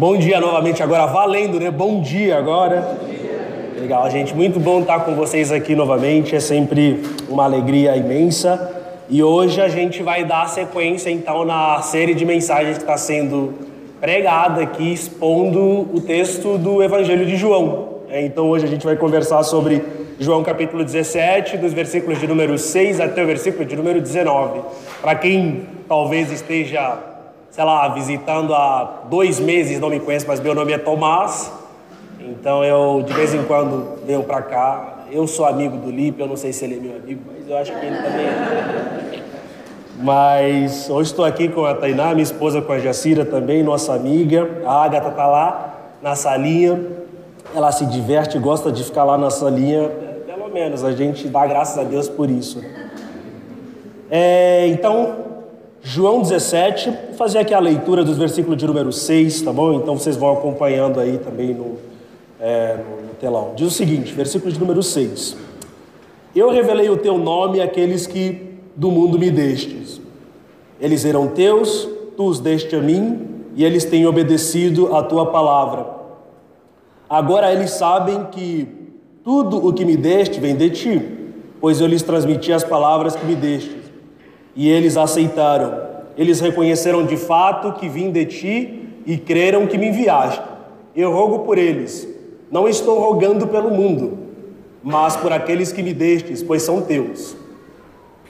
Bom dia novamente, agora valendo, né? Bom dia agora. Legal, gente, muito bom estar com vocês aqui novamente, é sempre uma alegria imensa. E hoje a gente vai dar sequência então na série de mensagens que está sendo pregada aqui, expondo o texto do Evangelho de João. É, então hoje a gente vai conversar sobre João capítulo 17, dos versículos de número 6 até o versículo de número 19. Para quem talvez esteja sei lá, visitando há dois meses, não me conhece, mas meu nome é Tomás. Então eu de vez em quando venho para cá. Eu sou amigo do Lipe, eu não sei se ele é meu amigo, mas eu acho que ele também é. Mas hoje estou aqui com a Tainá, minha esposa, com a Jacira também, nossa amiga. A Agatha está lá na salinha. Ela se diverte, gosta de ficar lá na salinha. Pelo menos a gente dá graças a Deus por isso. É, então, João 17, vou fazer aqui a leitura dos versículos de número 6, tá bom? Então vocês vão acompanhando aí também no, é, no telão. Diz o seguinte, versículo de número 6. Eu revelei o teu nome àqueles que do mundo me destes. Eles eram teus, tu os deste a mim, e eles têm obedecido a tua palavra. Agora eles sabem que tudo o que me deste vem de ti, pois eu lhes transmiti as palavras que me deste e eles aceitaram. Eles reconheceram de fato que vim de ti e creram que me enviaste. Eu rogo por eles. Não estou rogando pelo mundo, mas por aqueles que me destes, pois são teus.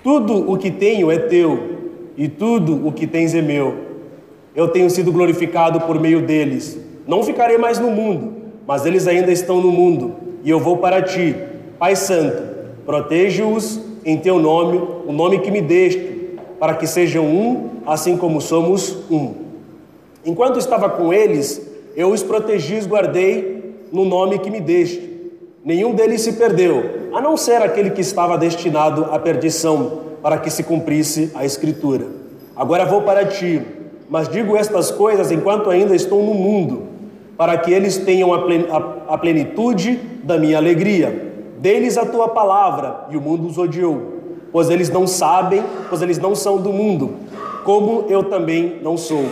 Tudo o que tenho é teu, e tudo o que tens é meu. Eu tenho sido glorificado por meio deles. Não ficarei mais no mundo, mas eles ainda estão no mundo, e eu vou para ti. Pai Santo, protege-os em teu nome, o nome que me deste, para que sejam um, assim como somos um. Enquanto estava com eles, eu os protegi e os guardei no nome que me deste. Nenhum deles se perdeu, a não ser aquele que estava destinado à perdição, para que se cumprisse a Escritura. Agora vou para ti, mas digo estas coisas enquanto ainda estou no mundo, para que eles tenham a plenitude da minha alegria. Deles a tua palavra, e o mundo os odiou, pois eles não sabem, pois eles não são do mundo, como eu também não sou.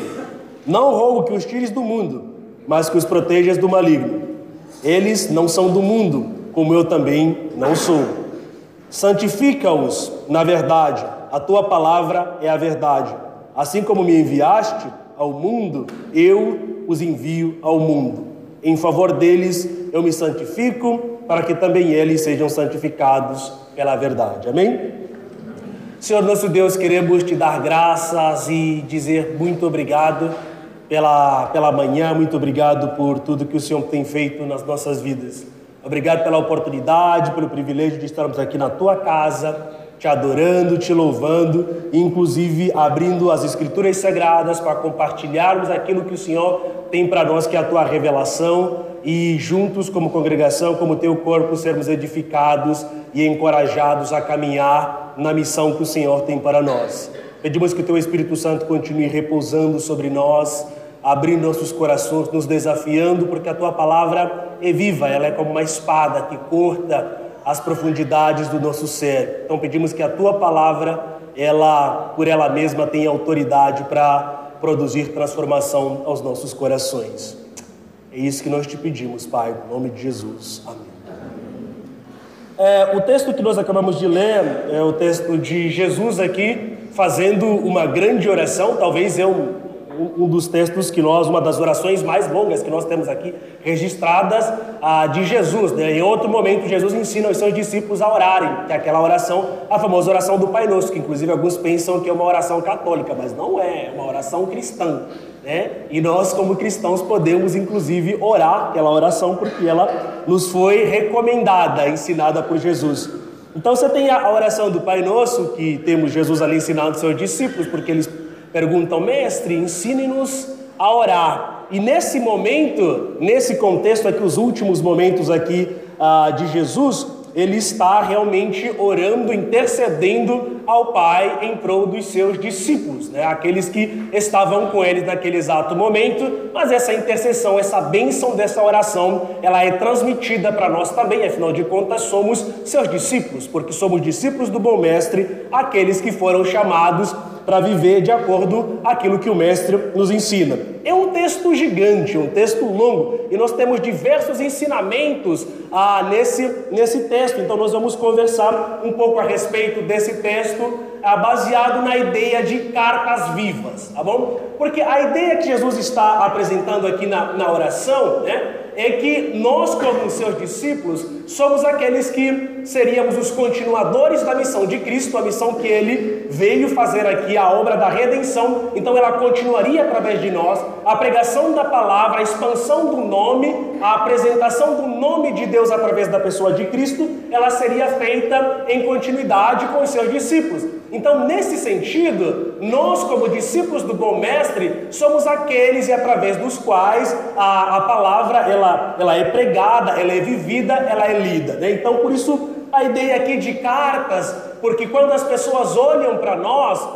Não rogo que os tires do mundo, mas que os protejas do maligno. Eles não são do mundo, como eu também não sou. Santifica-os na verdade, a tua palavra é a verdade. Assim como me enviaste ao mundo, eu os envio ao mundo. Em favor deles eu me santifico para que também eles sejam santificados pela verdade. Amém? Senhor nosso Deus, queremos te dar graças e dizer muito obrigado pela, pela manhã, muito obrigado por tudo que o Senhor tem feito nas nossas vidas. Obrigado pela oportunidade, pelo privilégio de estarmos aqui na tua casa, te adorando, te louvando, inclusive abrindo as Escrituras Sagradas para compartilharmos aquilo que o Senhor tem para nós, que é a tua revelação e juntos, como congregação, como teu corpo, sermos edificados e encorajados a caminhar na missão que o Senhor tem para nós. Pedimos que o teu Espírito Santo continue repousando sobre nós, abrindo nossos corações, nos desafiando, porque a tua palavra é viva, ela é como uma espada que corta as profundidades do nosso ser. Então pedimos que a tua palavra, ela por ela mesma tenha autoridade para produzir transformação aos nossos corações. É isso que nós te pedimos, Pai, em nome de Jesus. Amém. É, o texto que nós acabamos de ler é o texto de Jesus aqui, fazendo uma grande oração, talvez é um, um dos textos que nós, uma das orações mais longas que nós temos aqui registradas ah, de Jesus. Né? Em outro momento, Jesus ensina os seus discípulos a orarem, que é aquela oração, a famosa oração do Pai Nosso, que inclusive alguns pensam que é uma oração católica, mas não é, é uma oração cristã. Né? E nós, como cristãos, podemos inclusive orar aquela oração porque ela nos foi recomendada, ensinada por Jesus. Então você tem a oração do Pai Nosso, que temos Jesus ali ensinando aos seus discípulos, porque eles perguntam, mestre, ensine-nos a orar. E nesse momento, nesse contexto aqui, os últimos momentos aqui ah, de Jesus, ele está realmente orando, intercedendo ao Pai em prol dos seus discípulos, né? aqueles que estavam com ele naquele exato momento. Mas essa intercessão, essa bênção dessa oração, ela é transmitida para nós também, afinal de contas, somos seus discípulos, porque somos discípulos do bom Mestre, aqueles que foram chamados para viver de acordo aquilo que o Mestre nos ensina. é um texto gigante, um texto longo, e nós temos diversos ensinamentos ah, nesse, nesse texto. Então, nós vamos conversar um pouco a respeito desse texto, ah, baseado na ideia de cartas vivas, tá bom? Porque a ideia que Jesus está apresentando aqui na, na oração, né? É que nós, como seus discípulos, somos aqueles que seríamos os continuadores da missão de Cristo, a missão que ele veio fazer aqui, a obra da redenção. Então, ela continuaria através de nós, a pregação da palavra, a expansão do nome, a apresentação do nome de Deus através da pessoa de Cristo, ela seria feita em continuidade com os seus discípulos. Então, nesse sentido, nós, como discípulos do bom mestre, somos aqueles e através dos quais a, a palavra ela, ela é pregada, ela é vivida, ela é lida. Né? Então, por isso, a ideia aqui de cartas, porque quando as pessoas olham para nós,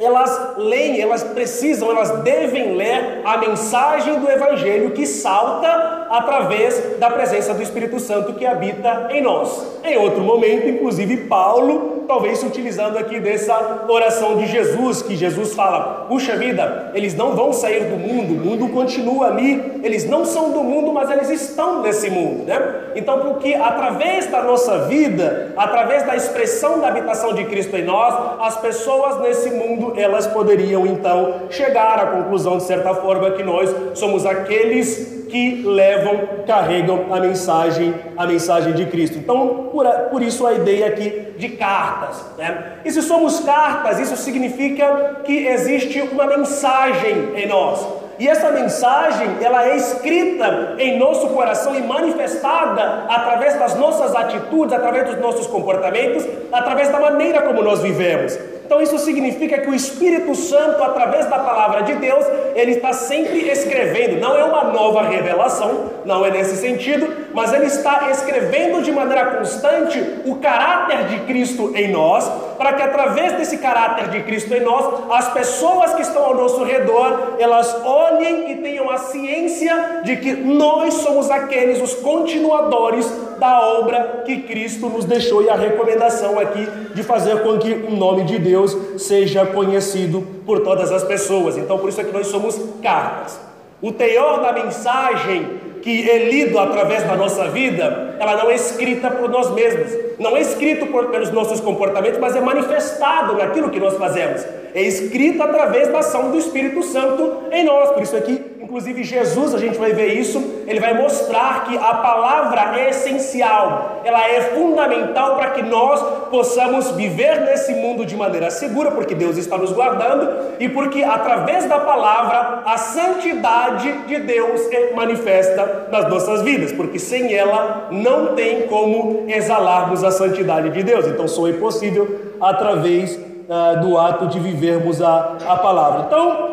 elas leem, elas precisam, elas devem ler a mensagem do Evangelho que salta através da presença do Espírito Santo que habita em nós. Em outro momento, inclusive, Paulo, talvez utilizando aqui dessa oração de Jesus, que Jesus fala: puxa vida, eles não vão sair do mundo, o mundo continua ali, eles não são do mundo, mas eles estão nesse mundo, né? Então, porque através da nossa vida, através da expressão da habitação de Cristo em nós, as pessoas nesse mundo elas poderiam então chegar à conclusão, de certa forma, que nós somos aqueles que levam, carregam a mensagem, a mensagem de Cristo. Então, por, por isso a ideia aqui de cartas. Né? E se somos cartas, isso significa que existe uma mensagem em nós. E essa mensagem, ela é escrita em nosso coração e manifestada através das nossas atitudes, através dos nossos comportamentos, através da maneira como nós vivemos. Então isso significa que o Espírito Santo, através da palavra de Deus, ele está sempre escrevendo. Não é uma nova revelação, não é nesse sentido, mas ele está escrevendo de maneira constante o caráter de Cristo em nós, para que através desse caráter de Cristo em nós, as pessoas que estão ao nosso redor, elas olhem e tenham a ciência de que nós somos aqueles os continuadores da obra que Cristo nos deixou e a recomendação aqui de fazer com que o nome de Deus seja conhecido por todas as pessoas. Então, por isso é que nós somos cartas. O teor da mensagem que é lido através da nossa vida, ela não é escrita por nós mesmos, não é escrito por, pelos nossos comportamentos, mas é manifestado naquilo que nós fazemos. É escrito através da ação do Espírito Santo em nós. Por isso aqui Inclusive, Jesus, a gente vai ver isso, ele vai mostrar que a palavra é essencial, ela é fundamental para que nós possamos viver nesse mundo de maneira segura, porque Deus está nos guardando e porque através da palavra a santidade de Deus é manifesta nas nossas vidas, porque sem ela não tem como exalarmos a santidade de Deus. Então, só é possível através uh, do ato de vivermos a, a palavra. Então,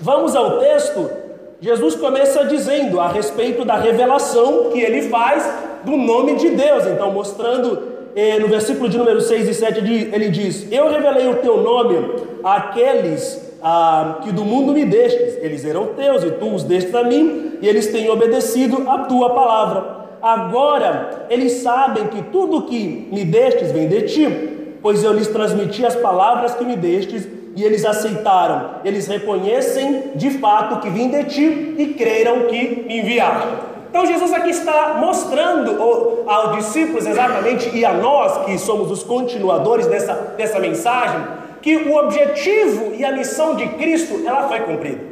vamos ao texto Jesus começa dizendo a respeito da revelação que ele faz do nome de Deus. Então, mostrando eh, no versículo de número 6 e 7, ele diz: Eu revelei o teu nome àqueles ah, que do mundo me destes, eles eram teus e tu os destes a mim, e eles têm obedecido a tua palavra. Agora eles sabem que tudo que me destes vem de ti, pois eu lhes transmiti as palavras que me destes e eles aceitaram, eles reconhecem de fato que vim de ti e creram que me enviaste. Então Jesus aqui está mostrando aos discípulos exatamente e a nós que somos os continuadores dessa, dessa mensagem que o objetivo e a missão de Cristo ela foi cumprida.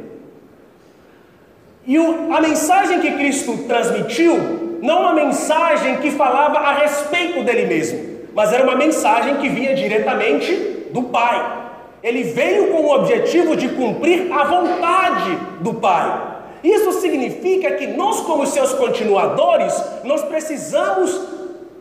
E o, a mensagem que Cristo transmitiu não uma mensagem que falava a respeito dele mesmo, mas era uma mensagem que vinha diretamente do Pai. Ele veio com o objetivo de cumprir a vontade do Pai. Isso significa que nós, como seus continuadores, nós precisamos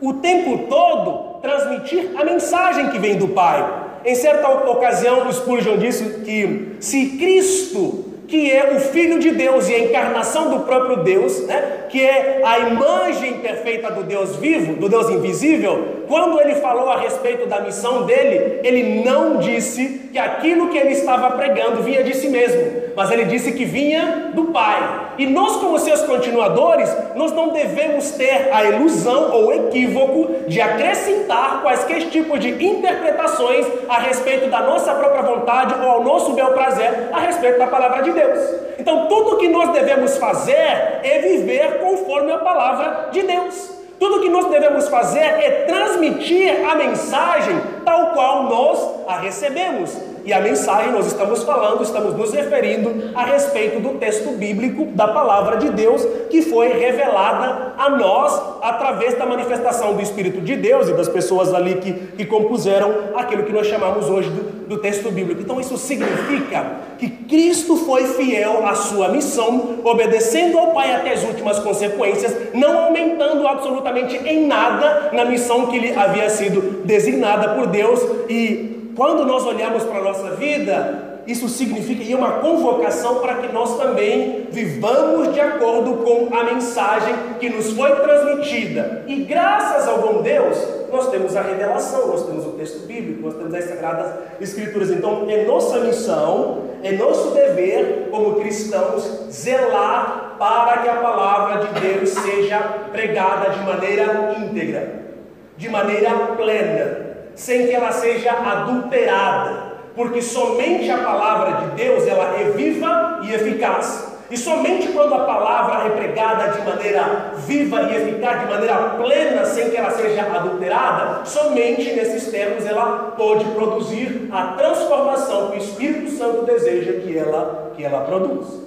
o tempo todo transmitir a mensagem que vem do Pai. Em certa ocasião, Spurgeon disse que se Cristo que é o Filho de Deus e a encarnação do próprio Deus, né? Que é a imagem perfeita do Deus vivo, do Deus invisível, quando ele falou a respeito da missão dele, ele não disse que aquilo que ele estava pregando vinha de si mesmo, mas ele disse que vinha do Pai. E nós, como seus continuadores, nós não devemos ter a ilusão ou equívoco de acrescentar quaisquer tipos de interpretações a respeito da nossa própria vontade ou ao nosso bel prazer a respeito da palavra de Deus. Então, tudo o que nós devemos fazer é viver conforme a palavra de Deus. Tudo que nós devemos fazer é transmitir a mensagem tal qual nós a recebemos. E a mensagem nós estamos falando, estamos nos referindo a respeito do texto bíblico da palavra de Deus que foi revelada a nós através da manifestação do Espírito de Deus e das pessoas ali que, que compuseram aquilo que nós chamamos hoje do, do texto bíblico. Então isso significa que Cristo foi fiel à sua missão, obedecendo ao Pai até as últimas consequências, não aumentando absolutamente em nada na missão que lhe havia sido designada por Deus e quando nós olhamos para a nossa vida, isso significa e é uma convocação para que nós também vivamos de acordo com a mensagem que nos foi transmitida. E graças ao bom Deus, nós temos a revelação, nós temos o texto bíblico, nós temos as sagradas escrituras. Então, é nossa missão, é nosso dever como cristãos zelar para que a palavra de Deus seja pregada de maneira íntegra, de maneira plena sem que ela seja adulterada, porque somente a palavra de Deus ela é viva e eficaz. E somente quando a palavra é pregada de maneira viva e eficaz, de maneira plena, sem que ela seja adulterada, somente nesses termos ela pode produzir a transformação que o Espírito Santo deseja que ela, que ela produza.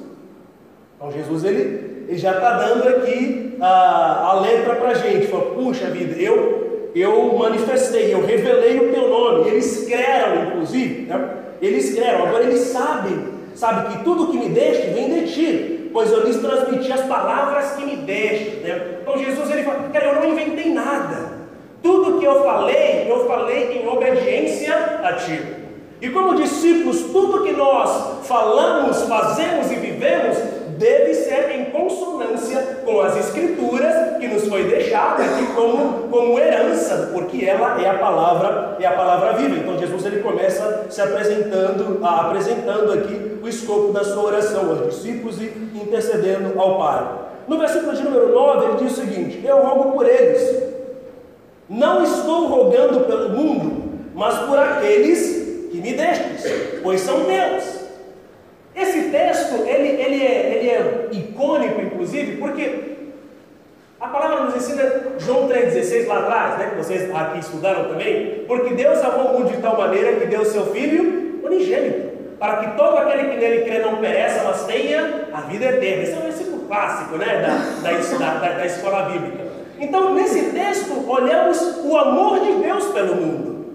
Então Jesus ele, ele já está dando aqui a, a letra para a gente, fala, puxa vida, eu eu manifestei, eu revelei o teu nome. Eles creram, inclusive, né? eles creram. Agora eles sabem, sabe que tudo que me deste vem de ti, pois eu lhes transmiti as palavras que me deste. Né? Então Jesus ele fala, cara, eu não inventei nada. Tudo que eu falei, eu falei em obediência a ti. E como discípulos, tudo que nós falamos, fazemos e vivemos deve ser em consonância com as escrituras que nos foi deixada aqui como, como herança, porque ela é a palavra, é a palavra viva. Então Jesus ele começa se apresentando, apresentando aqui o escopo da sua oração aos discípulos e intercedendo ao Pai. No versículo de número 9, ele diz o seguinte: Eu rogo por eles. Não estou rogando pelo mundo, mas por aqueles que me destes, pois são teus. Esse texto, ele, ele, é, ele é icônico, inclusive, porque a palavra nos ensina João 3,16 lá atrás, né, que vocês aqui estudaram também, porque Deus amou o mundo de tal maneira que deu seu Filho unigênito, para que todo aquele que nele crê não pereça, mas tenha a vida eterna. Esse é um versículo clássico né, da, da, da, da escola bíblica. Então, nesse texto, olhamos o amor de Deus pelo mundo.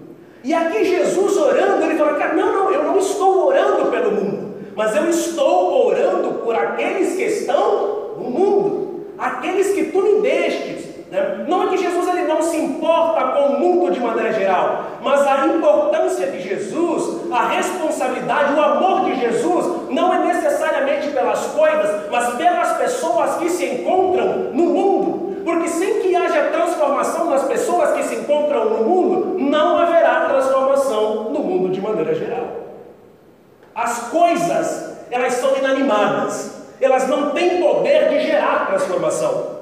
E aqui Jesus orando, ele fala, cara, não, não, eu não estou orando pelo mundo mas eu estou orando por aqueles que estão no mundo, aqueles que tu me destes. Né? Não é que Jesus ele não se importa com o mundo de maneira geral, mas a importância de Jesus, a responsabilidade, o amor de Jesus, não é necessariamente pelas coisas, mas pelas pessoas que se encontram no mundo. Porque sem que haja transformação nas pessoas que se encontram no mundo, não haverá transformação no mundo de maneira geral. As coisas, elas são inanimadas, elas não têm poder de gerar transformação.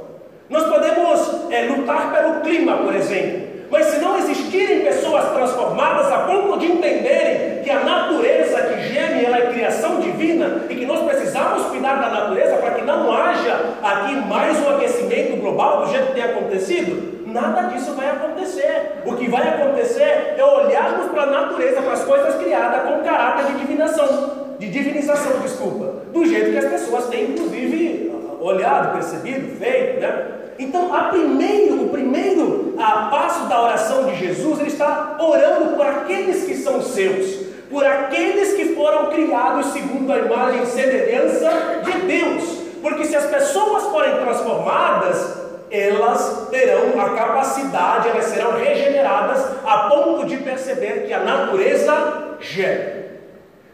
Nós podemos é, lutar pelo clima, por exemplo, mas se não existirem pessoas transformadas a ponto de entenderem que a natureza que geme ela é criação divina e que nós precisamos cuidar da natureza para que não haja aqui mais um aquecimento global do jeito que tem acontecido, nada disso vai acontecer. O que vai acontecer é olharmos para a natureza, para as coisas criadas com caráter de divinação, de divinização, desculpa, do jeito que as pessoas têm, inclusive, olhado, percebido, feito, né? Então, primeiro, o primeiro passo da oração de Jesus, ele está orando por aqueles que são seus, por aqueles que foram criados segundo a imagem e semelhança de Deus. Porque se as pessoas forem transformadas, elas terão a capacidade, elas serão regeneradas a ponto de perceber que a natureza gera,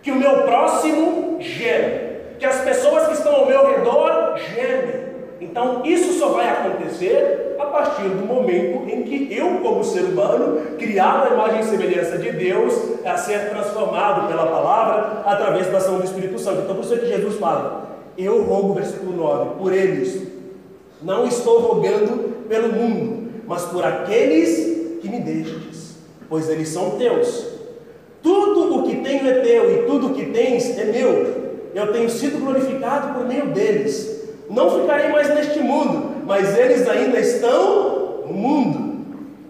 que o meu próximo gera, que as pessoas que estão ao meu redor gemem, Então, isso só vai acontecer a partir do momento em que eu, como ser humano, criado à imagem e semelhança de Deus, a ser transformado pela palavra através da ação do Espírito Santo. Então, por isso é que Jesus fala: Eu rogo, versículo 9, por eles. Não estou rogando pelo mundo, mas por aqueles que me destes, pois eles são teus. Tudo o que tenho é teu e tudo o que tens é meu. Eu tenho sido glorificado por meio deles. Não ficarei mais neste mundo, mas eles ainda estão no mundo.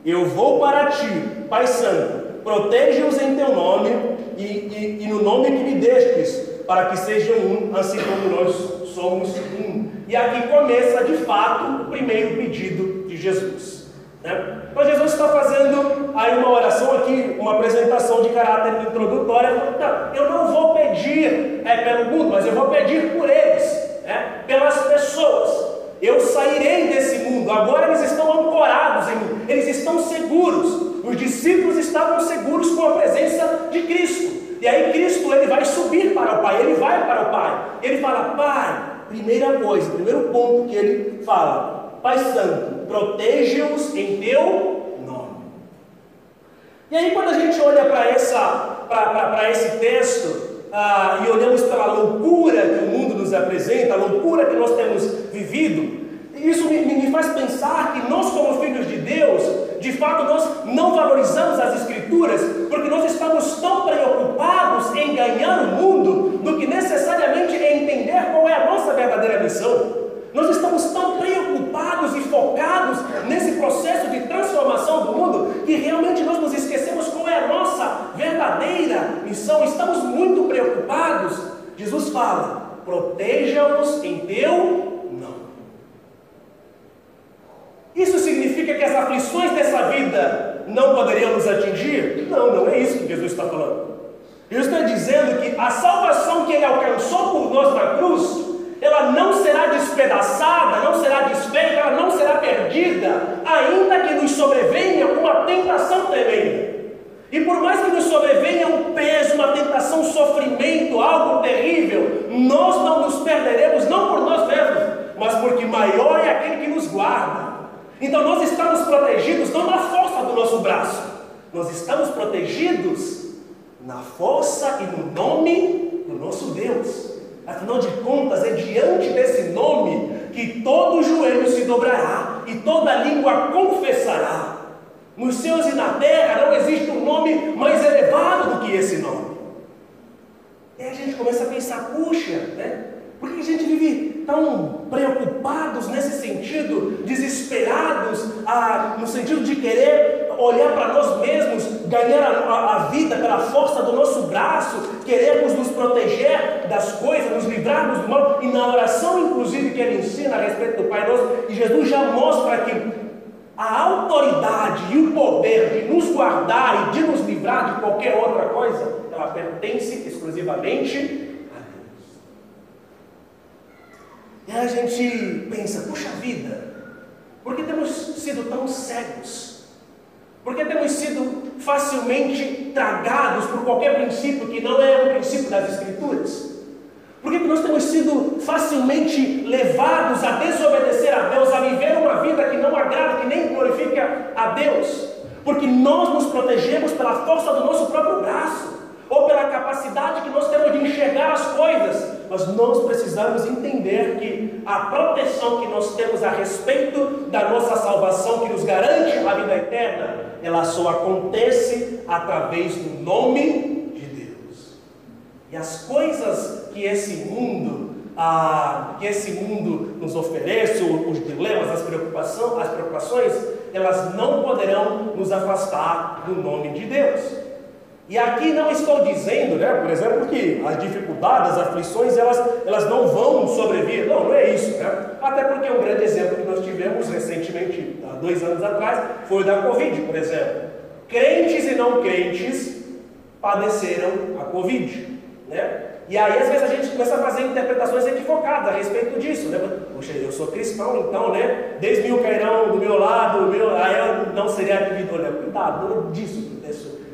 Eu vou para ti, Pai Santo, proteja-os em teu nome e, e, e, no nome que me destes, para que sejam um, assim como nós somos um. E aqui começa de fato o primeiro pedido de Jesus. Né? Então Jesus está fazendo aí uma oração aqui, uma apresentação de caráter introdutório. Eu não vou pedir é, pelo mundo, mas eu vou pedir por eles né, pelas pessoas. Eu sairei desse mundo, agora eles estão ancorados em mim, eles estão seguros. Os discípulos estavam seguros com a presença de Cristo. E aí Cristo ele vai subir para o Pai, ele vai para o Pai. Ele fala: "Pai, primeira coisa, primeiro ponto que ele fala: Pai Santo, proteja-os em teu nome". E aí quando a gente olha para para esse texto, ah, e olhamos pela loucura que o mundo nos apresenta, a loucura que nós temos vivido, isso me, me, faz pensar que nós, como filhos de Deus, de fato nós não valorizamos as Escrituras, porque nós estamos tão preocupados em ganhar o mundo do que necessariamente em entender qual é a nossa verdadeira missão. Nós estamos tão preocupados e focados nesse processo de transformação do mundo que realmente nós nos esquecemos qual é a nossa verdadeira missão. Estamos muito preocupados. Jesus fala: proteja-os em teu nome. Isso significa que as aflições dessa vida não poderiam nos atingir? Não, não é isso que Jesus está falando. Jesus está dizendo que a salvação que ele alcançou por nós na cruz ela não será despedaçada, não será desfeita, ela não será perdida, ainda que nos sobrevenha uma tentação tremenda. E por mais que nos sobrevenha um peso, uma tentação, um sofrimento, algo terrível, nós não nos perderemos, não por nós mesmos, mas porque maior é aquele que nos guarda. Então nós estamos protegidos não na força do nosso braço, nós estamos protegidos na força e no nome do nosso Deus. Afinal de contas, é diante desse nome que todo joelho se dobrará e toda língua confessará. Nos céus e na terra não existe um nome mais elevado do que esse nome. E a gente começa a pensar, puxa, né? Por que a gente vive tão preocupados nesse sentido, desesperados, ah, no sentido de querer olhar para nós mesmos, ganhar a, a, vida pela força do nosso braço, queremos nos proteger das coisas, nos livrarmos do mal, e na oração, inclusive, que ele ensina a respeito do Pai Nosso, e Jesus já mostra que a autoridade e o poder de nos guardar e de nos livrar de qualquer outra coisa, ela pertence exclusivamente E aí a gente pensa, puxa vida, por que temos sido tão cegos? Por que temos sido facilmente tragados por qualquer princípio que não é o princípio das Escrituras? Por que nós temos sido facilmente levados a desobedecer a Deus, a viver uma vida que não agrada, que nem glorifica a Deus? Porque nós nos protegemos pela força do nosso próprio braço ou pela capacidade que nós temos de enxergar as coisas, mas nós precisamos entender que a proteção que nós temos a respeito da nossa salvação, que nos garante a vida eterna, ela só acontece através do nome de Deus. E as coisas que esse mundo ah, que esse mundo nos oferece, os dilemas, as preocupações, as preocupações, elas não poderão nos afastar do nome de Deus. E aqui não estou dizendo, né, por exemplo, que as dificuldades, as aflições, elas, elas não vão sobrevir. Não, não é isso. Né? Até porque um grande exemplo que nós tivemos recentemente, há dois anos atrás, foi o da Covid, por exemplo. Crentes e não crentes padeceram a Covid. Né? E aí, às vezes, a gente começa a fazer interpretações equivocadas a respeito disso. Né? Poxa, eu sou cristão, então, né? 10 mil cairão do meu lado, meu, aí eu não seria atingido. Olha, cuidado, disso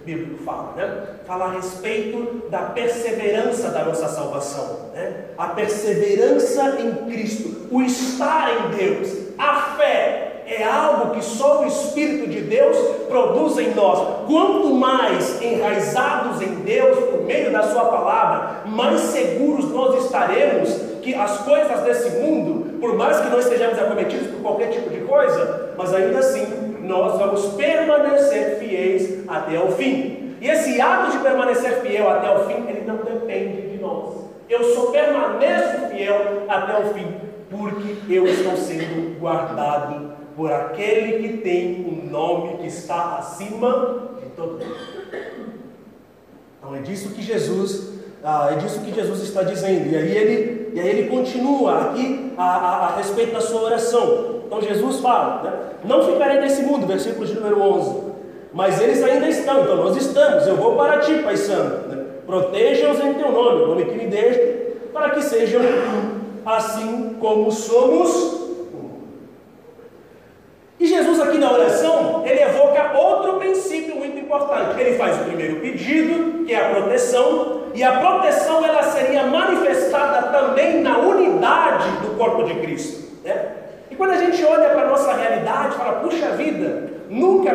bíblico fala, né? Fala a respeito da perseverança da nossa salvação, né? A perseverança em Cristo, o estar em Deus, a fé é algo que só o Espírito de Deus produz em nós. Quanto mais enraizados em Deus por meio da Sua palavra, mais seguros nós estaremos que as coisas desse mundo, por mais que nós estejamos acometidos por qualquer tipo de coisa, mas ainda assim nós vamos permanecer fiéis até o fim. E esse ato de permanecer fiel até o fim, ele não depende de nós. Eu só permaneço fiel até o fim, porque eu estou sendo guardado por aquele que tem um nome que está acima de todo nome. Então é disso que Jesus, ah, é disso que Jesus está dizendo. E aí ele, e aí ele continua aqui a, a, a respeito da sua oração. Então Jesus fala, né? não ficarei nesse mundo, versículo de número 11. Mas eles ainda estão, então nós estamos. Eu vou para ti, Pai Santo. Né? Proteja-os em teu nome, o nome que me deixe, para que sejam assim como somos e Jesus aqui na oração, ele evoca outro princípio muito importante. Ele faz o primeiro pedido, que é a proteção, e a proteção ela seria manifestada também na unidade do corpo de Cristo. Né? Quando a gente olha para a nossa realidade, fala, puxa vida, nunca,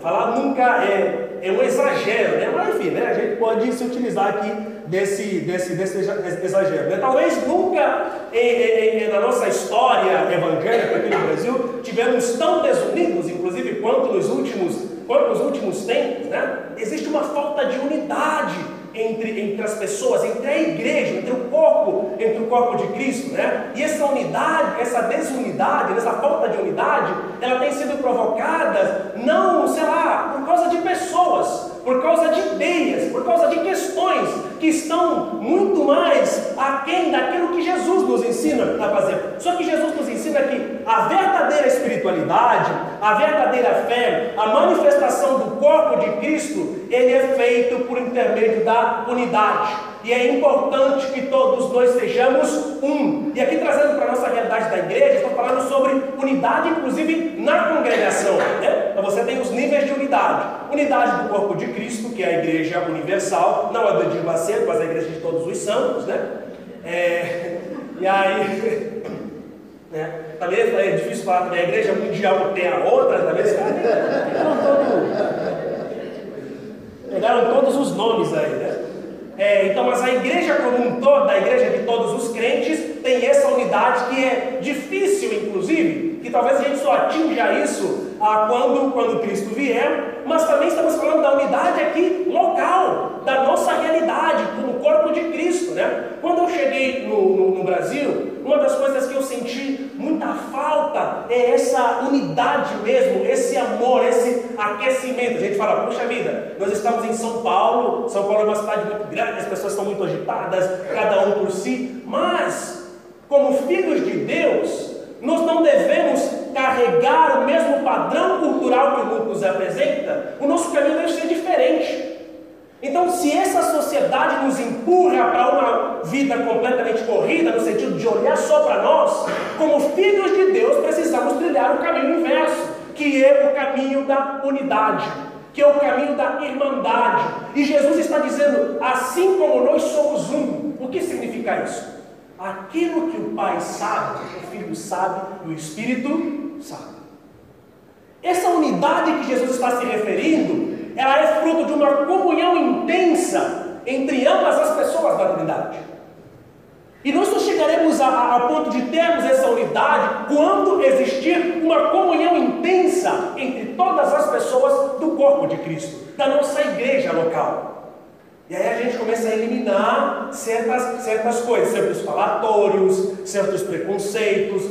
falar nunca é, é um exagero, né? mas enfim, né? a gente pode se utilizar aqui desse, desse, desse exagero. Né? Talvez nunca em, em, na nossa história evangélica aqui no Brasil tivemos tão desunidos, inclusive, quanto nos últimos, quanto nos últimos tempos. Né? Existe uma falta de unidade entre, entre as pessoas, entre a igreja, entre o corpo, entre o corpo de Cristo, né? E essa unidade, essa desunidade, essa falta de unidade, ela tem sido provocada não, sei lá, por causa de pessoas, por causa de ideias, por causa de questões que estão muito mais aquém daquilo que Jesus nos ensina a fazer. Só que Jesus nos ensina que a verdadeira espiritualidade, a verdadeira fé, a manifestação do corpo de Cristo, ele é feito por intermédio da unidade. E é importante que todos nós sejamos um. E aqui trazendo para a nossa realidade da igreja, estou falando sobre unidade, inclusive na congregação. Né? Então você tem os níveis de unidade. Unidade do corpo de Cristo, que é a igreja universal, não a do Edir Macedo, mas a igreja de todos os santos. Né? É, e aí. Né? Talvez é difícil falar também, a igreja mundial tem a outra, talvez. Todo, pegaram todos os nomes aí, né? É, então, mas a igreja como um todo, a igreja de todos os crentes, tem essa unidade que é difícil, inclusive, que talvez a gente só atinja isso ah, quando, quando Cristo vier, mas também estamos falando da unidade aqui local, da nossa realidade, como corpo de Cristo. Né? Quando eu cheguei no, no, no Brasil, uma das coisas que eu senti muita falta é essa unidade mesmo, esse amor, esse aquecimento. A gente fala, puxa vida, nós estamos em São Paulo, São Paulo é uma cidade muito grande, as pessoas estão muito agitadas, cada um por si, mas, como filhos de Deus, nós não devemos carregar o mesmo padrão cultural que o mundo nos apresenta, o nosso caminho deve ser diferente. Então, se essa sociedade nos empurra para uma vida completamente corrida, no sentido de olhar só para nós, como filhos de Deus, precisamos trilhar o caminho inverso, que é o caminho da unidade, que é o caminho da irmandade. E Jesus está dizendo: assim como nós somos um, o que significa isso? Aquilo que o Pai sabe, o Filho sabe e o Espírito sabe. Essa unidade que Jesus está se referindo ela é fruto de uma comunhão intensa entre ambas as pessoas da Trindade. E nós só chegaremos a, a, ponto de termos essa unidade quando existir uma comunhão intensa entre todas as pessoas do corpo de Cristo, da nossa igreja local. E aí a gente começa a eliminar certas, certas coisas, certos falatórios, certos preconceitos,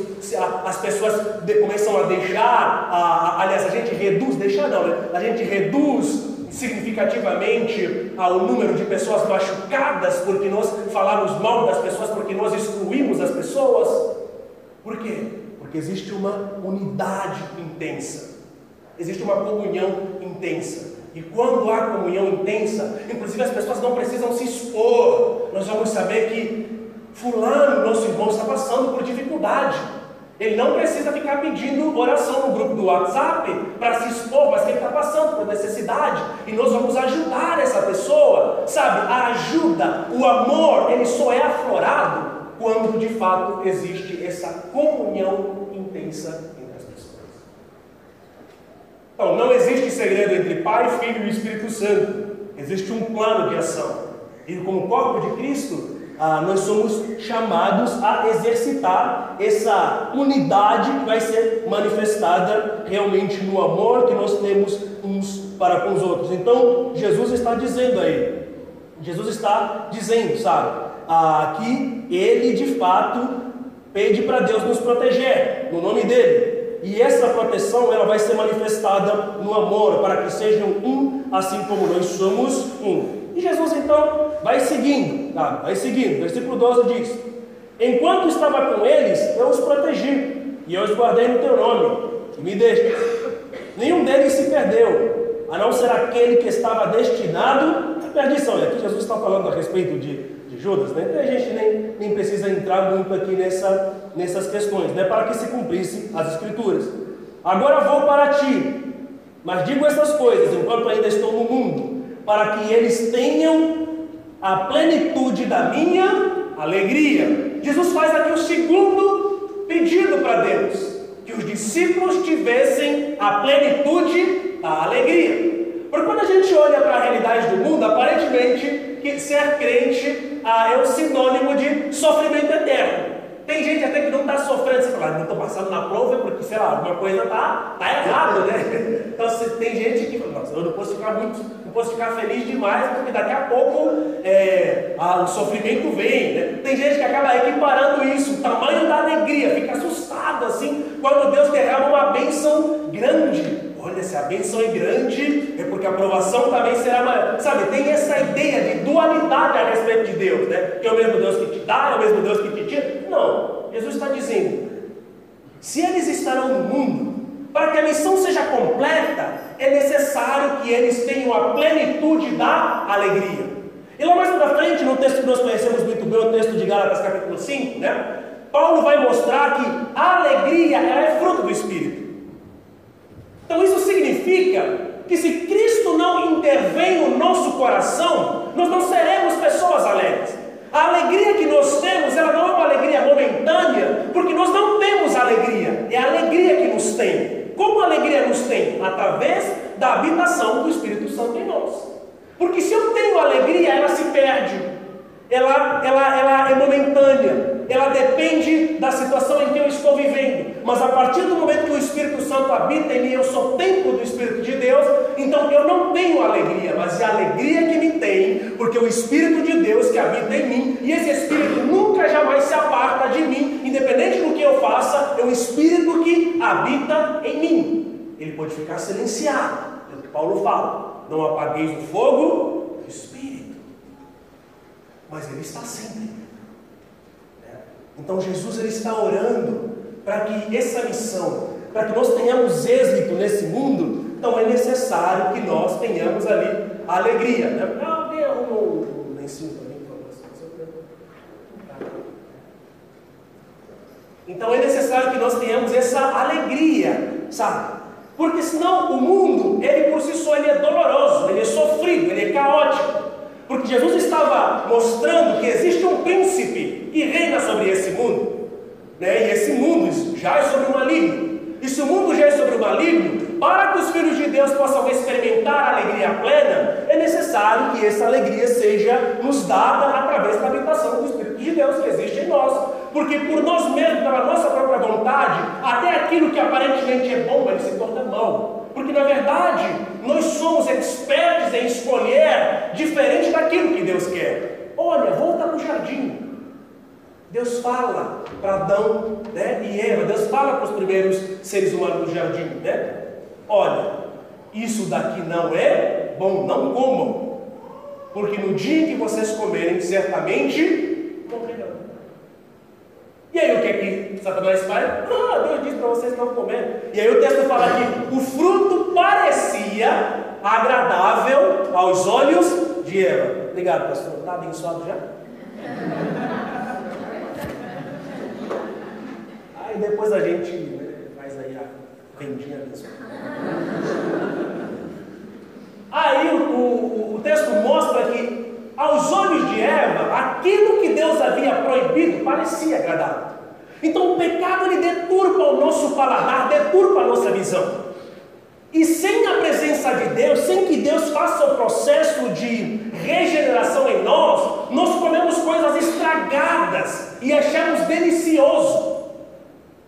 as pessoas começam a deixar, a, aliás, a gente reduz, deixar não, né? A gente reduz significativamente ao número de pessoas machucadas porque nós falamos mal das pessoas, porque nós excluímos as pessoas. Por quê? Porque existe uma unidade intensa, existe uma comunhão intensa. E quando há comunhão intensa, inclusive as pessoas não precisam se expor. Nós vamos saber que fulano, nosso irmão, está passando por dificuldade. Ele não precisa ficar pedindo oração no grupo do WhatsApp para se expor, mas que ele está passando por necessidade. E nós vamos ajudar essa pessoa. Sabe, a ajuda, o amor, ele só é aflorado quando de fato existe essa comunhão intensa. Então, não existe segredo entre Pai, Filho e Espírito Santo. Existe um plano de ação. E como corpo de Cristo, ah, nós somos chamados a exercitar essa unidade que vai ser manifestada realmente no amor que nós temos uns para com os outros. Então, Jesus está dizendo aí, Jesus está dizendo, sabe, ah, que Ele de fato pede para Deus nos proteger, no nome dele. E essa proteção ela vai ser manifestada no amor, para que sejam um, assim como nós somos um. E Jesus então vai seguindo, tá? vai seguindo. Versículo 12 diz: Enquanto estava com eles, eu os protegi, e eu os guardei no teu nome, me deixe. Nenhum deles se perdeu, a não ser aquele que estava destinado à perdição. E aqui Jesus está falando a respeito de, Judas, né? A gente nem, nem precisa entrar muito aqui nessa, nessas questões, né? Para que se cumprisse as Escrituras. Agora vou para ti, mas digo essas coisas enquanto ainda estou no mundo para que eles tenham a plenitude da minha alegria. Jesus faz aqui o segundo pedido para Deus: que os discípulos tivessem a plenitude da alegria. Porque quando a gente olha para a realidade do mundo, aparentemente que ser crente ah, é o sinônimo de sofrimento eterno. Tem gente até que não está sofrendo, você fala, ah, não estou passando na prova porque, sei lá, alguma coisa está tá errada, né? Então tem gente que fala, nossa, eu não posso ficar muito, não posso ficar feliz demais, porque daqui a pouco é, a, o sofrimento vem. Né? Tem gente que acaba equiparando isso, o tamanho da alegria, fica assustado assim, quando Deus derrama uma bênção grande. Olha, se a bênção é grande, é porque a aprovação também será maior. Sabe, tem essa ideia de dualidade a respeito de Deus, né? Que é o mesmo Deus que te dá, é o mesmo Deus que te tira. Não, Jesus está dizendo: se eles estarão no mundo, para que a missão seja completa, é necessário que eles tenham a plenitude da alegria. E lá mais para frente, no texto que nós conhecemos muito bem, o texto de Gálatas capítulo 5, né? Paulo vai mostrar que a alegria é fruto do Espírito. Então isso significa que se Cristo não intervém no nosso coração, nós não seremos pessoas alegres. A alegria que nós temos, ela não é uma alegria momentânea, porque nós não temos alegria, é a alegria que nos tem. Como a alegria nos tem? Através da habitação do Espírito Santo em nós. Porque se eu tenho alegria, ela se perde ela, ela, ela é momentânea, ela depende da situação em que eu estou vivendo. Mas a partir do momento que o Espírito Santo habita em mim, eu sou templo do Espírito de Deus, então eu não tenho alegria, mas é a alegria que me tem, porque o Espírito de Deus que habita em mim, e esse Espírito nunca jamais se aparta de mim, independente do que eu faça, é o Espírito que habita em mim. Ele pode ficar silenciado, é o que Paulo fala: não apagueis o fogo do Espírito mas Ele está sempre. Então Jesus ele está orando para que essa missão, para que nós tenhamos êxito nesse mundo, então é necessário que nós tenhamos ali a alegria. Né? Então é necessário que nós tenhamos essa alegria, sabe? Porque senão o mundo, ele por si só, ele é doloroso, ele é sofrido, ele é caótico. Porque Jesus estava mostrando que existe um príncipe que reina sobre esse mundo. Né? E esse mundo já é sobre o maligno. E se o mundo já é sobre o maligno, para que os filhos de Deus possam experimentar a alegria plena, é necessário que essa alegria seja nos dada através da habitação do Espírito de Deus que existe em nós. Porque por nós mesmos, pela nossa própria vontade, até aquilo que aparentemente é bom, ele se torna mal. Porque na verdade, somos expertos em escolher diferente daquilo que Deus quer. Olha, volta para o jardim. Deus fala para Adão né, e Eva, Deus fala para os primeiros seres humanos do jardim, né? Olha, isso daqui não é bom, não comam, porque no dia que vocês comerem, certamente morrerão. E aí o que é que Satanás faz? Ah, Deus disse para vocês não comerem. E aí o texto fala que o fruto parecia agradável aos olhos de Eva. Obrigado, pastor. Está abençoado já? Aí depois a gente né, faz aí a vendinha mesmo. Aí o, o, o texto mostra que, aos olhos de Eva, aquilo que Deus havia proibido parecia agradável. Então o pecado ele deturpa o nosso paladar, deturpa a nossa visão. E sem a presença de Deus, sem que Deus faça o processo de regeneração em nós, nós comemos coisas estragadas e achamos delicioso.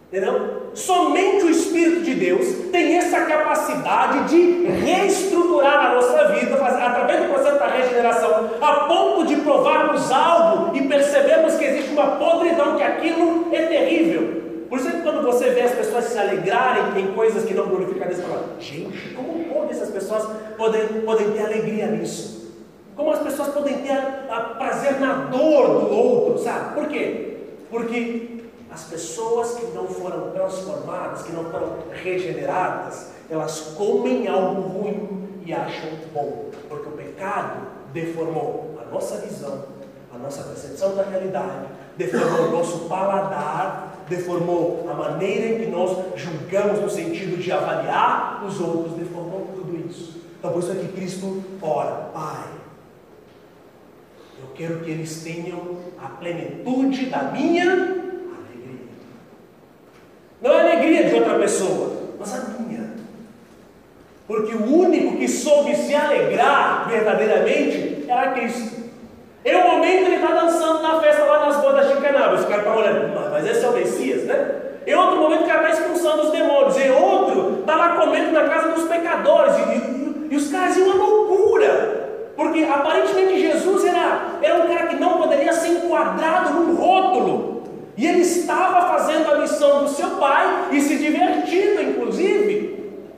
Entendeu? Somente o Espírito de Deus tem essa capacidade de reestruturar a nossa vida através do processo da regeneração, a ponto de provarmos algo e percebermos que existe uma podridão, que aquilo é terrível. Por isso que quando você vê as pessoas se alegrarem em coisas que não glorificam a Deus, fala, gente, como pode essas pessoas podem, podem ter alegria nisso? Como as pessoas podem ter a, a prazer na dor do outro, sabe? Por quê? Porque as pessoas que não foram transformadas, que não foram regeneradas, elas comem algo ruim e acham bom, porque o pecado deformou a nossa visão, a nossa percepção da realidade, deformou o nosso paladar, deformou a maneira em que nós julgamos no sentido de avaliar os outros, deformou tudo isso. Então por isso é que Cristo ora, Pai, eu quero que eles tenham a plenitude da minha alegria. Não é a alegria de outra pessoa, mas a minha. Porque o único que soube se alegrar verdadeiramente era Cristo. Em um momento ele está dançando na festa lá nas bodas de Caná. Os caras estão olhando, mas esse é o Messias, né? Em outro momento o cara está expulsando os demônios. Em outro, está lá comendo na casa dos pecadores. E, e, e os caras iam uma loucura. Porque aparentemente Jesus era, era um cara que não poderia ser enquadrado num rótulo. E ele estava fazendo a missão do seu pai e se divertindo, inclusive.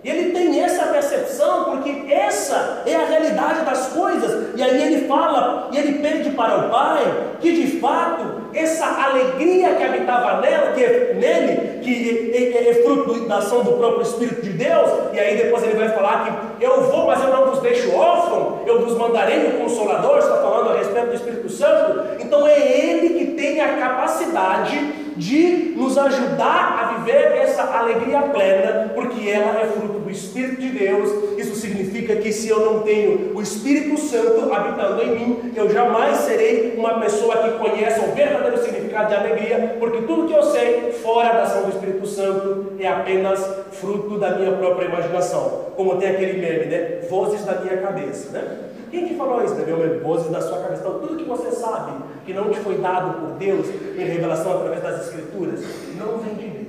E ele tem essa percepção, porque essa é a realidade das coisas. E aí ele fala, e ele pede para o Pai que de fato essa alegria que habitava nela, que é nele, que é, é, é fruto da ação do próprio Espírito de Deus, e aí depois ele vai falar que eu vou, mas eu não vos deixo órfão, eu vos mandarei o Consolador, está falando a respeito do Espírito Santo. Então é ele que tem a capacidade de nos ajudar a viver essa alegria plena, porque ela é fruto Espírito de Deus. Isso significa que se eu não tenho o Espírito Santo habitando em mim, eu jamais serei uma pessoa que conhece o verdadeiro significado de alegria, porque tudo que eu sei fora da ação do Espírito Santo é apenas fruto da minha própria imaginação. Como tem aquele meme, né? Vozes da minha cabeça, né? Quem que falou isso, né? Meu vozes da sua cabeça. Então, tudo que você sabe que não te foi dado por Deus em revelação através das Escrituras, não vem de Deus.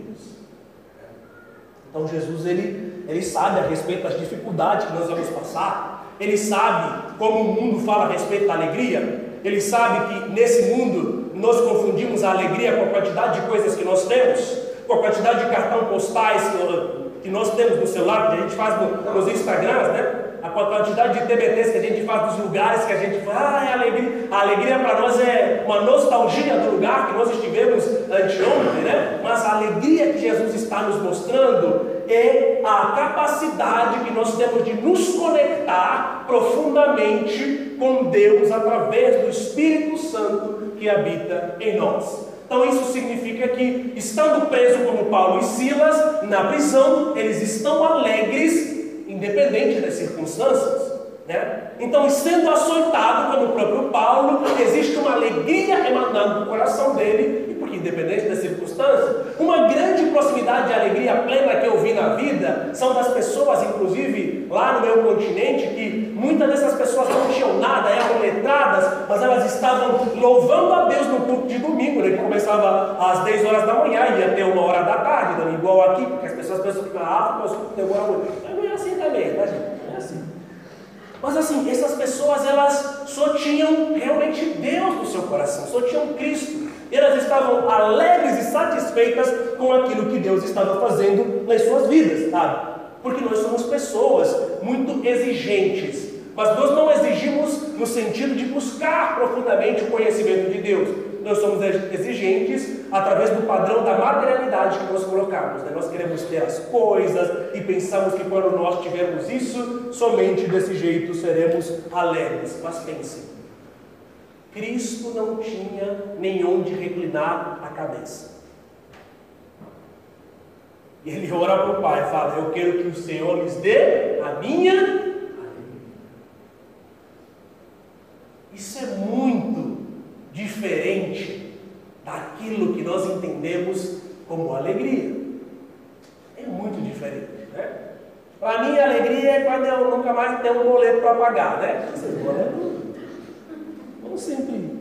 Então, Jesus, ele, ele sabe a respeito das dificuldades que nós vamos passar. Ele sabe como o mundo fala a respeito da alegria. Ele sabe que nesse mundo nós confundimos a alegria com a quantidade de coisas que nós temos, com a quantidade de cartão postais que, nós temos no celular, que a gente faz no, nos Instagrams, né? A quantidade de TBTs que a gente faz dos lugares que a gente fala, ah, é alegria. A alegria para nós é uma nostalgia do lugar que nós estivemos anteontem, né? Mas a alegria que Jesus está nos mostrando é a capacidade que nós temos de nos conectar profundamente com Deus através do Espírito Santo que habita em nós. Então isso significa que, estando preso como Paulo e Silas na prisão, eles estão alegres independente das circunstâncias. Né? Então, sendo açoitado como o próprio Paulo, existe uma alegria emanando do coração dele, porque independente das circunstâncias, uma grande proximidade de alegria plena que eu vi na vida são das pessoas, inclusive lá no meu continente, que muitas dessas pessoas não tinham nada, eram letradas, mas elas estavam louvando a Deus no culto de domingo, né, que começava às 10 horas da manhã e ia até uma hora da tarde, então, igual aqui, porque as pessoas pensam que na África os cultos demoram muito. Mas não é assim também, tá gente? Não é assim. Mas assim, essas pessoas elas só tinham realmente Deus no seu coração, só tinham Cristo. Elas estavam alegres e satisfeitas com aquilo que Deus estava fazendo nas suas vidas, sabe? Porque nós somos pessoas muito exigentes, mas nós não exigimos no sentido de buscar profundamente o conhecimento de Deus nós somos exigentes através do padrão da materialidade que nós colocamos. Né? Nós queremos ter as coisas e pensamos que quando nós tivermos isso, somente desse jeito seremos alegres. Mas pense, Cristo não tinha nem onde reclinar a cabeça. E ele ora para o pai e fala: Eu quero que o Senhor lhes dê a minha alegria. Isso é muito diferente daquilo que nós entendemos como alegria. É muito diferente, né? Para mim, alegria é quando eu nunca mais tenho um boleto para pagar, né? Boletos não sempre,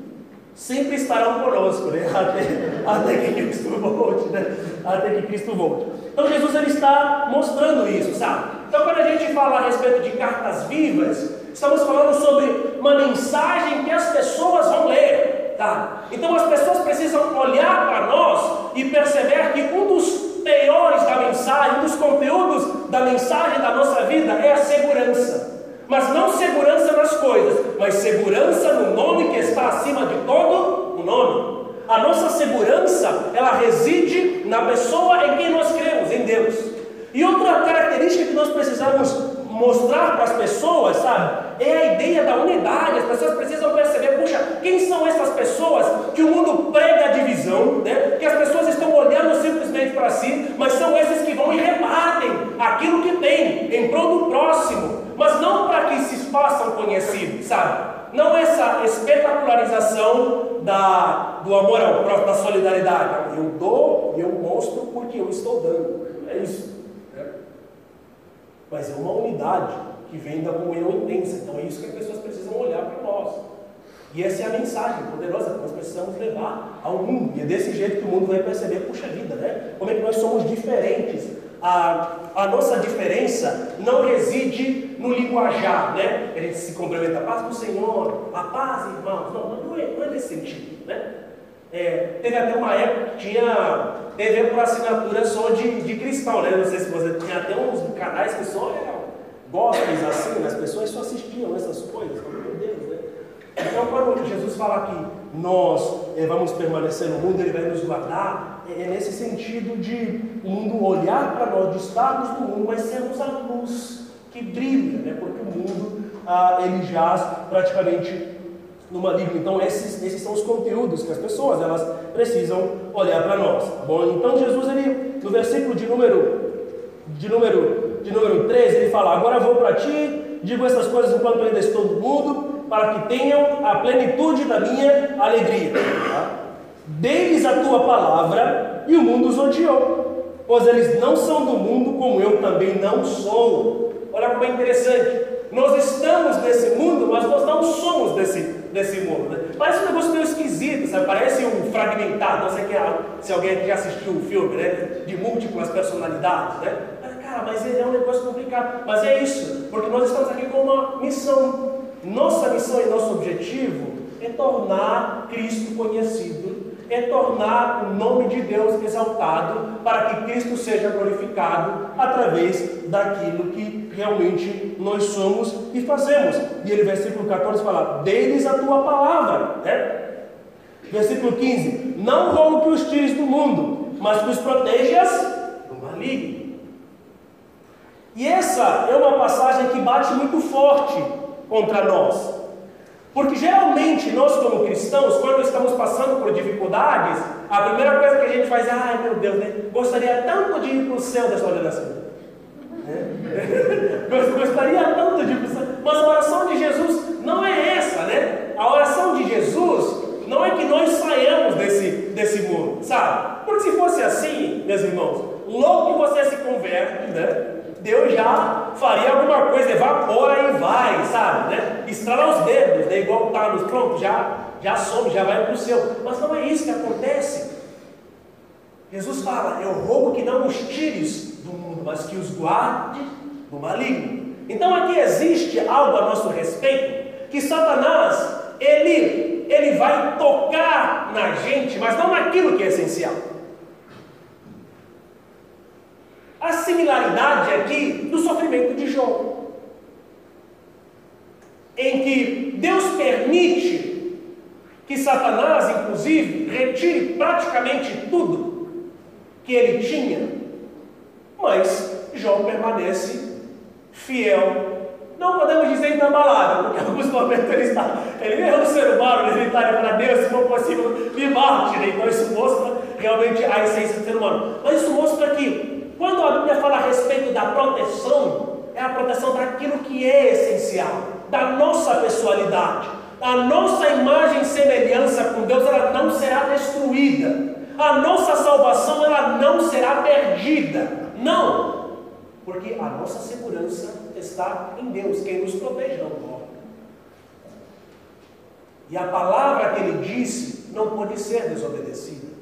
sempre estarão conosco, né? Até, até que Cristo volte, né? Até que Cristo volte. Então, Jesus ele está mostrando isso, sabe? Então, quando a gente fala a respeito de cartas vivas, estamos falando sobre uma mensagem que as pessoas vão ler, tá? Então, as pessoas precisam olhar para nós e perceber que um dos teores da mensagem, um dos conteúdos da mensagem da nossa vida é a segurança. Mas não segurança nas coisas, mas segurança no nome que está acima de todo o nome. A nossa segurança, ela reside na pessoa em quem nós cremos, em Deus. E outra característica que nós precisamos mostrar para as pessoas, sabe? É a ideia da unidade. As pessoas precisam perceber, puxa, quem são essas pessoas que o mundo prega a divisão, né? Que as pessoas estão olhando simplesmente para si, mas são esses que vão e repartem aquilo que tem em prol do próximo, mas não para que se façam conhecidos, sabe? Não essa espetacularização da, do amor ao próximo, da solidariedade. Eu dou e eu mostro porque eu estou dando. É isso mas é uma unidade que vem da comunhão intensa. Então é isso que as pessoas precisam olhar para nós. E essa é a mensagem poderosa que nós precisamos levar ao mundo. E é desse jeito que o mundo vai perceber, puxa vida, né? Como é que nós somos diferentes. A, a nossa diferença não reside no linguajar, né? A gente se complementa, a paz do Senhor, a paz, irmãos. Não, não é, não é nesse sentido, né? É, teve até uma época que tinha TV por assinatura só de, de cristão, né? Não sei se você tinha até uns canais que só eram gospels assim, né? as pessoas só assistiam essas coisas, meu Deus, né? Então quando Jesus fala que nós é, vamos permanecer no mundo, Ele vai nos guardar, é, é nesse sentido de o mundo olhar para nós, de estarmos no mundo, mas sermos a luz que brilha, né? Porque o mundo ah, ele jaz praticamente no maligno. Então esses, esses são os conteúdos que as pessoas elas precisam olhar para nós. Tá bom? Então Jesus ele no versículo de número de número de número 13 ele fala: Agora vou para ti, digo essas coisas enquanto ainda estou no mundo, para que tenham a plenitude da minha alegria. Tá? Deles a tua palavra e o mundo os odiou, pois eles não são do mundo como eu também não sou. Olha como é interessante. Nós estamos nesse mundo, mas nós não somos desse desse mundo. Né? Parece um negócio meio esquisito, sabe? Parece um fragmentado, não sei quem, se alguém aqui já assistiu um filme, né? De múltiplas personalidades, né? Cara, mas é um negócio complicado. Mas é isso, porque nós estamos aqui com uma missão. Nossa missão e nosso objetivo é tornar Cristo conhecido é tornar o nome de Deus exaltado para que Cristo seja glorificado através daquilo que realmente nós somos e fazemos. E ele, versículo 14, fala: Deles a tua palavra. Né? Versículo 15: Não rogo que os tires do mundo, mas que os protejas do maligno. E essa é uma passagem que bate muito forte contra nós. Porque geralmente nós, como cristãos, quando estamos passando por dificuldades, a primeira coisa que a gente faz é: ai meu Deus, né? gostaria tanto de ir para o céu dessa oração. Né? gostaria tanto de ir para o céu. Mas a oração de Jesus não é essa, né? A oração de Jesus não é que nós saiamos desse, desse mundo, sabe? Porque se fosse assim, meus irmãos, logo que você se converte, né? Deus já faria alguma coisa, evapora e vai, sabe? Né? Estrala os dedos, né? igual está nos pronto, já, já some, já vai para o céu. Mas não é isso que acontece. Jesus fala: Eu roubo que não os tires do mundo, mas que os guarde do maligno. Então aqui existe algo a nosso respeito, que Satanás, ele, ele vai tocar na gente, mas não naquilo que é essencial. A similaridade aqui do sofrimento de Jó, em que Deus permite que Satanás, inclusive, retire praticamente tudo que ele tinha, mas Jó permanece fiel. Não podemos dizer inabalável, porque em alguns momentos ele está, ele é um ser humano, ele está para Deus, se for possível, me mate, né? então isso mostra realmente a essência do ser humano. Mas isso mostra que quando a Bíblia fala a respeito da proteção, é a proteção daquilo que é essencial, da nossa pessoalidade. A nossa imagem e semelhança com Deus, ela não será destruída. A nossa salvação, ela não será perdida. Não, porque a nossa segurança está em Deus, quem nos protege não morre. E a palavra que ele disse não pode ser desobedecida.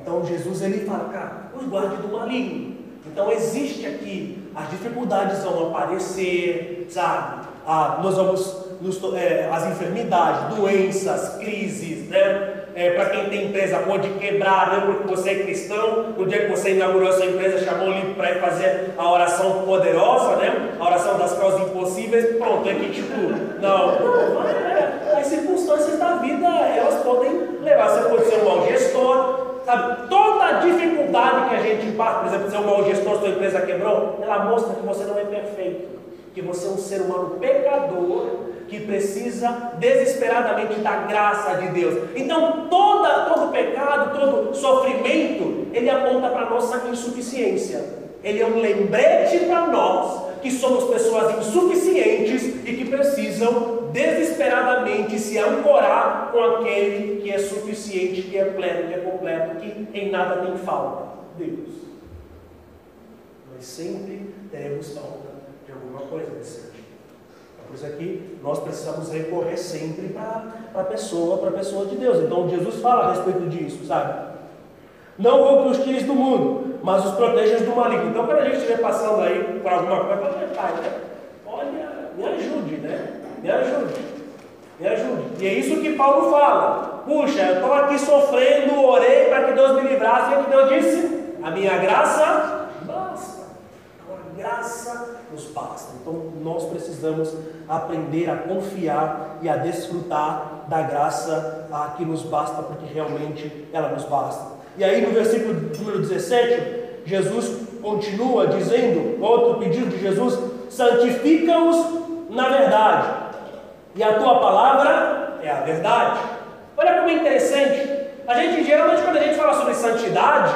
Então Jesus ele fala, cara, os guarde do maligno. Então existe aqui, as dificuldades vão aparecer, sabe? Ah, nós vamos, nos, é, as enfermidades, doenças, crises, né? É, para quem tem empresa pode quebrar, né? porque você é cristão, no dia que você inaugurou sua empresa, chamou o livro para fazer a oração poderosa, né? A oração das causas impossíveis, pronto, é que tipo, não, não, as circunstâncias da vida, elas podem levar, você pode ser um mau gestor, Sabe, toda dificuldade que a gente passa, por exemplo, se é um mau gestor, sua empresa quebrou, ela mostra que você não é perfeito, que você é um ser humano pecador que precisa desesperadamente da graça de Deus. Então, toda, todo pecado, todo sofrimento, ele aponta para a nossa insuficiência. Ele é um lembrete para nós que somos pessoas insuficientes e que precisam desesperadamente se ancorar com aquele que é suficiente, que é pleno, que é completo, que em nada tem falta. Deus. Nós sempre teremos falta de alguma coisa nesse sentido. Por isso aqui nós precisamos recorrer sempre para a pessoa, para a pessoa de Deus. Então Jesus fala a respeito disso, sabe? Não vou que os tires do mundo, mas os protejas do maligno. Então, quando a gente estiver passando aí por alguma coisa, fala, pai, olha, me ajude, né? Me ajude. Me ajude. E é isso que Paulo fala. Puxa, eu estou aqui sofrendo, orei para que Deus me livrasse. E o que Deus disse? A minha graça basta. A graça nos basta. Então, nós precisamos aprender a confiar e a desfrutar da graça a que nos basta, porque realmente ela nos basta. E aí no versículo número 17, Jesus continua dizendo, outro pedido de Jesus, santifica-os na verdade. E a tua palavra é a verdade. Olha como é interessante. A gente geralmente quando a gente fala sobre santidade,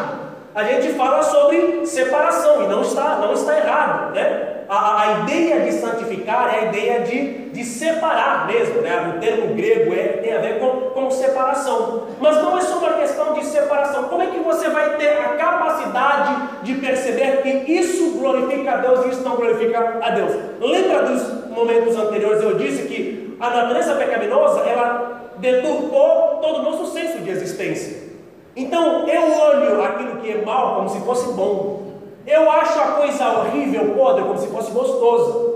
a gente fala sobre separação, e não está, não está errado, né? A, a ideia de santificar é a ideia de, de separar mesmo, né? O termo grego é, tem a ver com, com separação. Mas não é só uma questão de separação. Como é que você vai ter a capacidade de perceber que isso glorifica a Deus e isso não glorifica a Deus? Lembra dos momentos anteriores eu disse que a natureza pecaminosa ela deturpou todo o nosso senso de existência. Então eu olho aquilo que é mal como se fosse bom. Eu acho a coisa horrível, podre, como se fosse gostosa.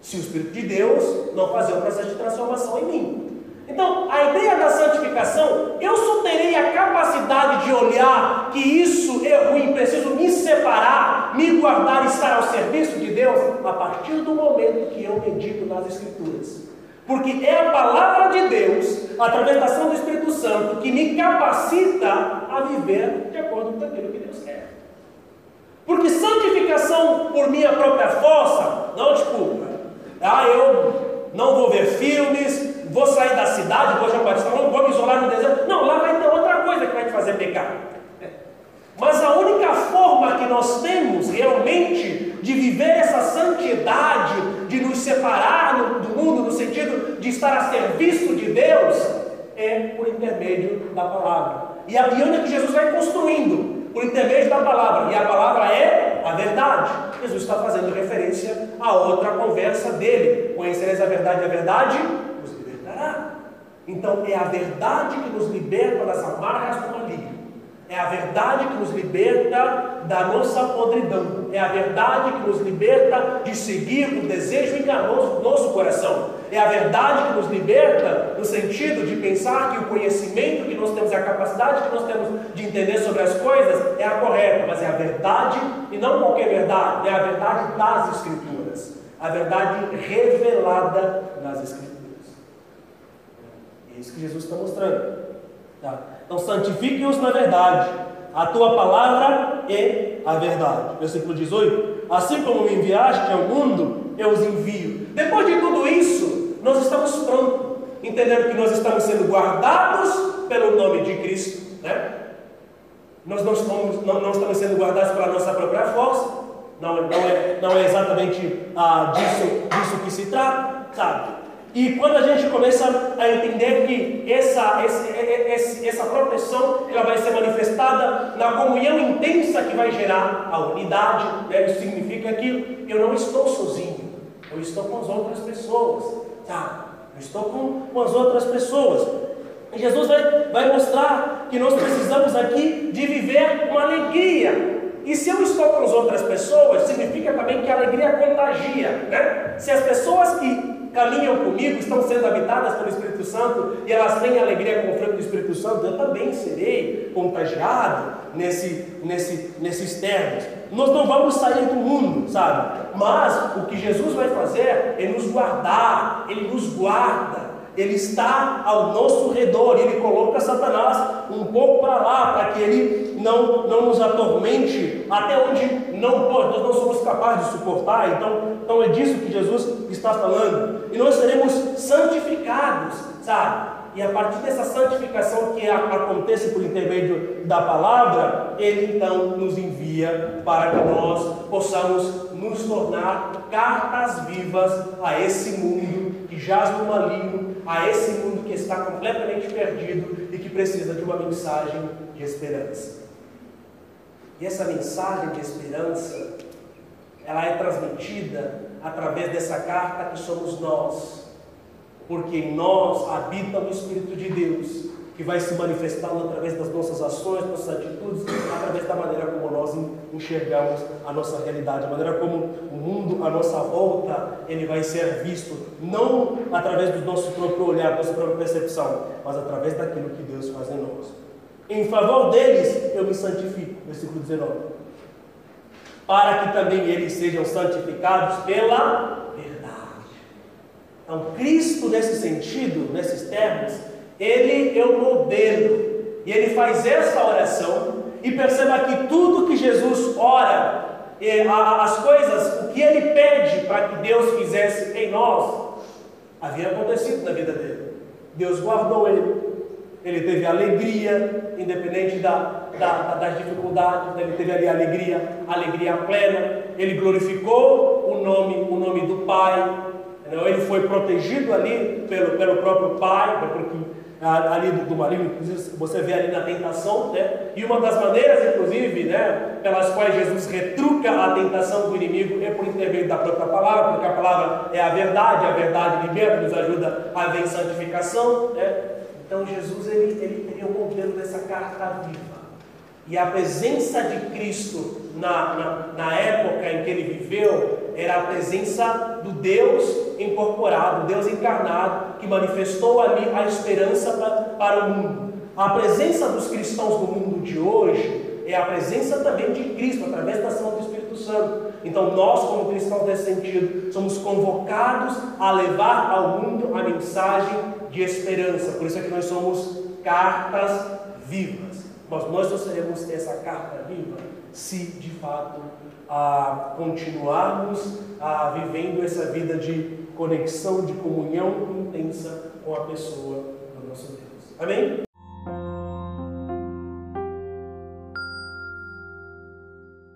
Se o Espírito de Deus não fazer um processo de transformação em mim. Então, a ideia da santificação, eu só terei a capacidade de olhar que isso é ruim, preciso me separar, me guardar estar ao serviço de Deus, a partir do momento que eu medito nas Escrituras. Porque é a palavra de Deus, através da ação do Espírito Santo, que me capacita a viver de acordo com aquilo que Deus quer. Porque santificação por minha própria força, não desculpa. Ah, eu não vou ver filmes, vou sair da cidade, vou João Batista, não vou me isolar no deserto. Não, lá vai ter outra coisa que vai te fazer pecar. Mas a única forma que nós temos realmente de viver essa santidade, de nos separar do mundo, no sentido de estar a serviço de Deus, é por intermédio da palavra. E a é que Jesus vai construindo? Por intermédio da palavra. E a palavra é a verdade. Jesus está fazendo referência a outra conversa dele. Conhecereis a verdade, a verdade nos libertará. Então é a verdade que nos liberta das amarras do maligno. É a verdade que nos liberta da nossa podridão. É a verdade que nos liberta de seguir o desejo enganoso do nosso coração. É a verdade que nos liberta no sentido de pensar que o conhecimento que nós temos, a capacidade que nós temos de entender sobre as coisas é a correta, mas é a verdade e não qualquer verdade, é a verdade das Escrituras. A verdade revelada nas Escrituras. É isso que Jesus está mostrando. Tá? Então, santifique-os na verdade. A tua palavra é a verdade. Versículo 18: Assim como me enviaste ao mundo, eu os envio. Depois de tudo isso, nós estamos prontos, entendendo que nós estamos sendo guardados pelo nome de Cristo, né? Nós não estamos, não, não estamos sendo guardados pela nossa própria força. Não, não, é, não é exatamente ah, disso, disso que se trata, sabe? E quando a gente começa a entender que essa, essa proteção ela vai ser manifestada na comunhão intensa que vai gerar a unidade, né? isso significa que eu não estou sozinho, eu estou com as outras pessoas, tá? Eu estou com, com as outras pessoas. E Jesus vai, vai mostrar que nós precisamos aqui de viver uma alegria. E se eu estou com as outras pessoas, significa também que a alegria contagia, né? Se as pessoas que caminham comigo, estão sendo habitadas pelo Espírito Santo e elas têm alegria com o fruto do Espírito Santo, eu também serei contagiado nesse, nesse, nesses termos. Nós não vamos sair do mundo, sabe? Mas o que Jesus vai fazer é nos guardar, Ele nos guarda. Ele está ao nosso redor, ele coloca Satanás um pouco para lá, para que ele não, não nos atormente até onde não pode, nós não somos capazes de suportar. Então, então é disso que Jesus está falando. E nós seremos santificados, sabe? E a partir dessa santificação que acontece por intermédio da palavra, ele então nos envia para que nós possamos nos tornar cartas vivas a esse mundo que jaz no maligno, a esse mundo que está completamente perdido e que precisa de uma mensagem de esperança. E essa mensagem de esperança, ela é transmitida através dessa carta que somos nós, porque em nós habita o Espírito de Deus, que vai se manifestando através das nossas ações, nossas atitudes, através da maneira como nós enxergamos a nossa realidade, a maneira como o mundo à nossa volta ele vai ser visto, não através do nosso próprio olhar, da nossa própria percepção, mas através daquilo que Deus faz em nós. Em favor deles eu me santifico. Versículo 19. Para que também eles sejam santificados pela verdade. Então, Cristo, nesse sentido, nesses termos, ele é o modelo. E ele faz essa oração. E perceba que tudo que Jesus ora, as coisas, o que ele pede para que Deus fizesse em nós, havia acontecido na vida dele. Deus guardou ele, ele teve alegria, independente da, da, das dificuldades, ele teve ali alegria, alegria plena, ele glorificou o nome, o nome do Pai, ele foi protegido ali pelo, pelo próprio Pai, porque ali do, do inclusive você vê ali na tentação, né? E uma das maneiras, inclusive, né, pelas quais Jesus retruca a tentação do inimigo é por intermédio da própria palavra, porque a palavra é a verdade, a verdade liberta, nos ajuda a ver santificação, né? Então Jesus ele, ele, é o modelo dessa carta viva. E a presença de Cristo na, na, na, época em que ele viveu era a presença do Deus incorporado, Deus encarnado, que manifestou ali a esperança para, para o mundo. A presença dos cristãos no mundo de hoje é a presença também de Cristo, através da ação do Espírito Santo. Então, nós, como cristãos nesse sentido, somos convocados a levar ao mundo a mensagem de esperança. Por isso é que nós somos cartas vivas. Mas nós só seremos essa carta viva se de fato continuarmos a vivendo essa vida de conexão, de comunhão intensa com a pessoa do nosso Deus. Amém?